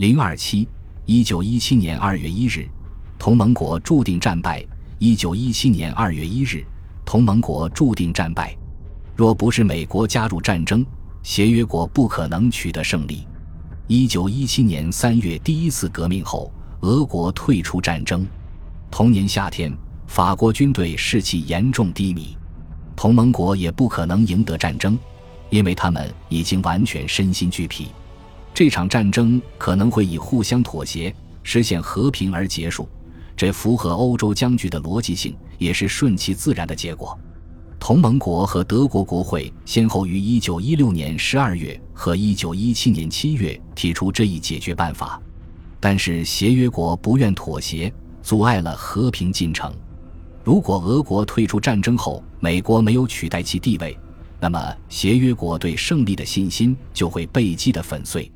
零二七，一九一七年二月一日，同盟国注定战败。一九一七年二月一日，同盟国注定战败。若不是美国加入战争，协约国不可能取得胜利。一九一七年三月第一次革命后，俄国退出战争。同年夏天，法国军队士气严重低迷，同盟国也不可能赢得战争，因为他们已经完全身心俱疲。这场战争可能会以互相妥协实现和平而结束，这符合欧洲僵局的逻辑性，也是顺其自然的结果。同盟国和德国国会先后于1916年12月和1917年7月提出这一解决办法，但是协约国不愿妥协，阻碍了和平进程。如果俄国退出战争后，美国没有取代其地位，那么协约国对胜利的信心就会被击得粉碎。